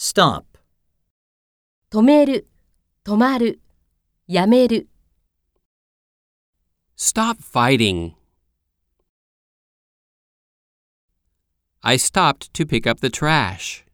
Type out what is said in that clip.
stop, 止める、止まる、やめる。Stop fighting. I stopped to pick up the trash.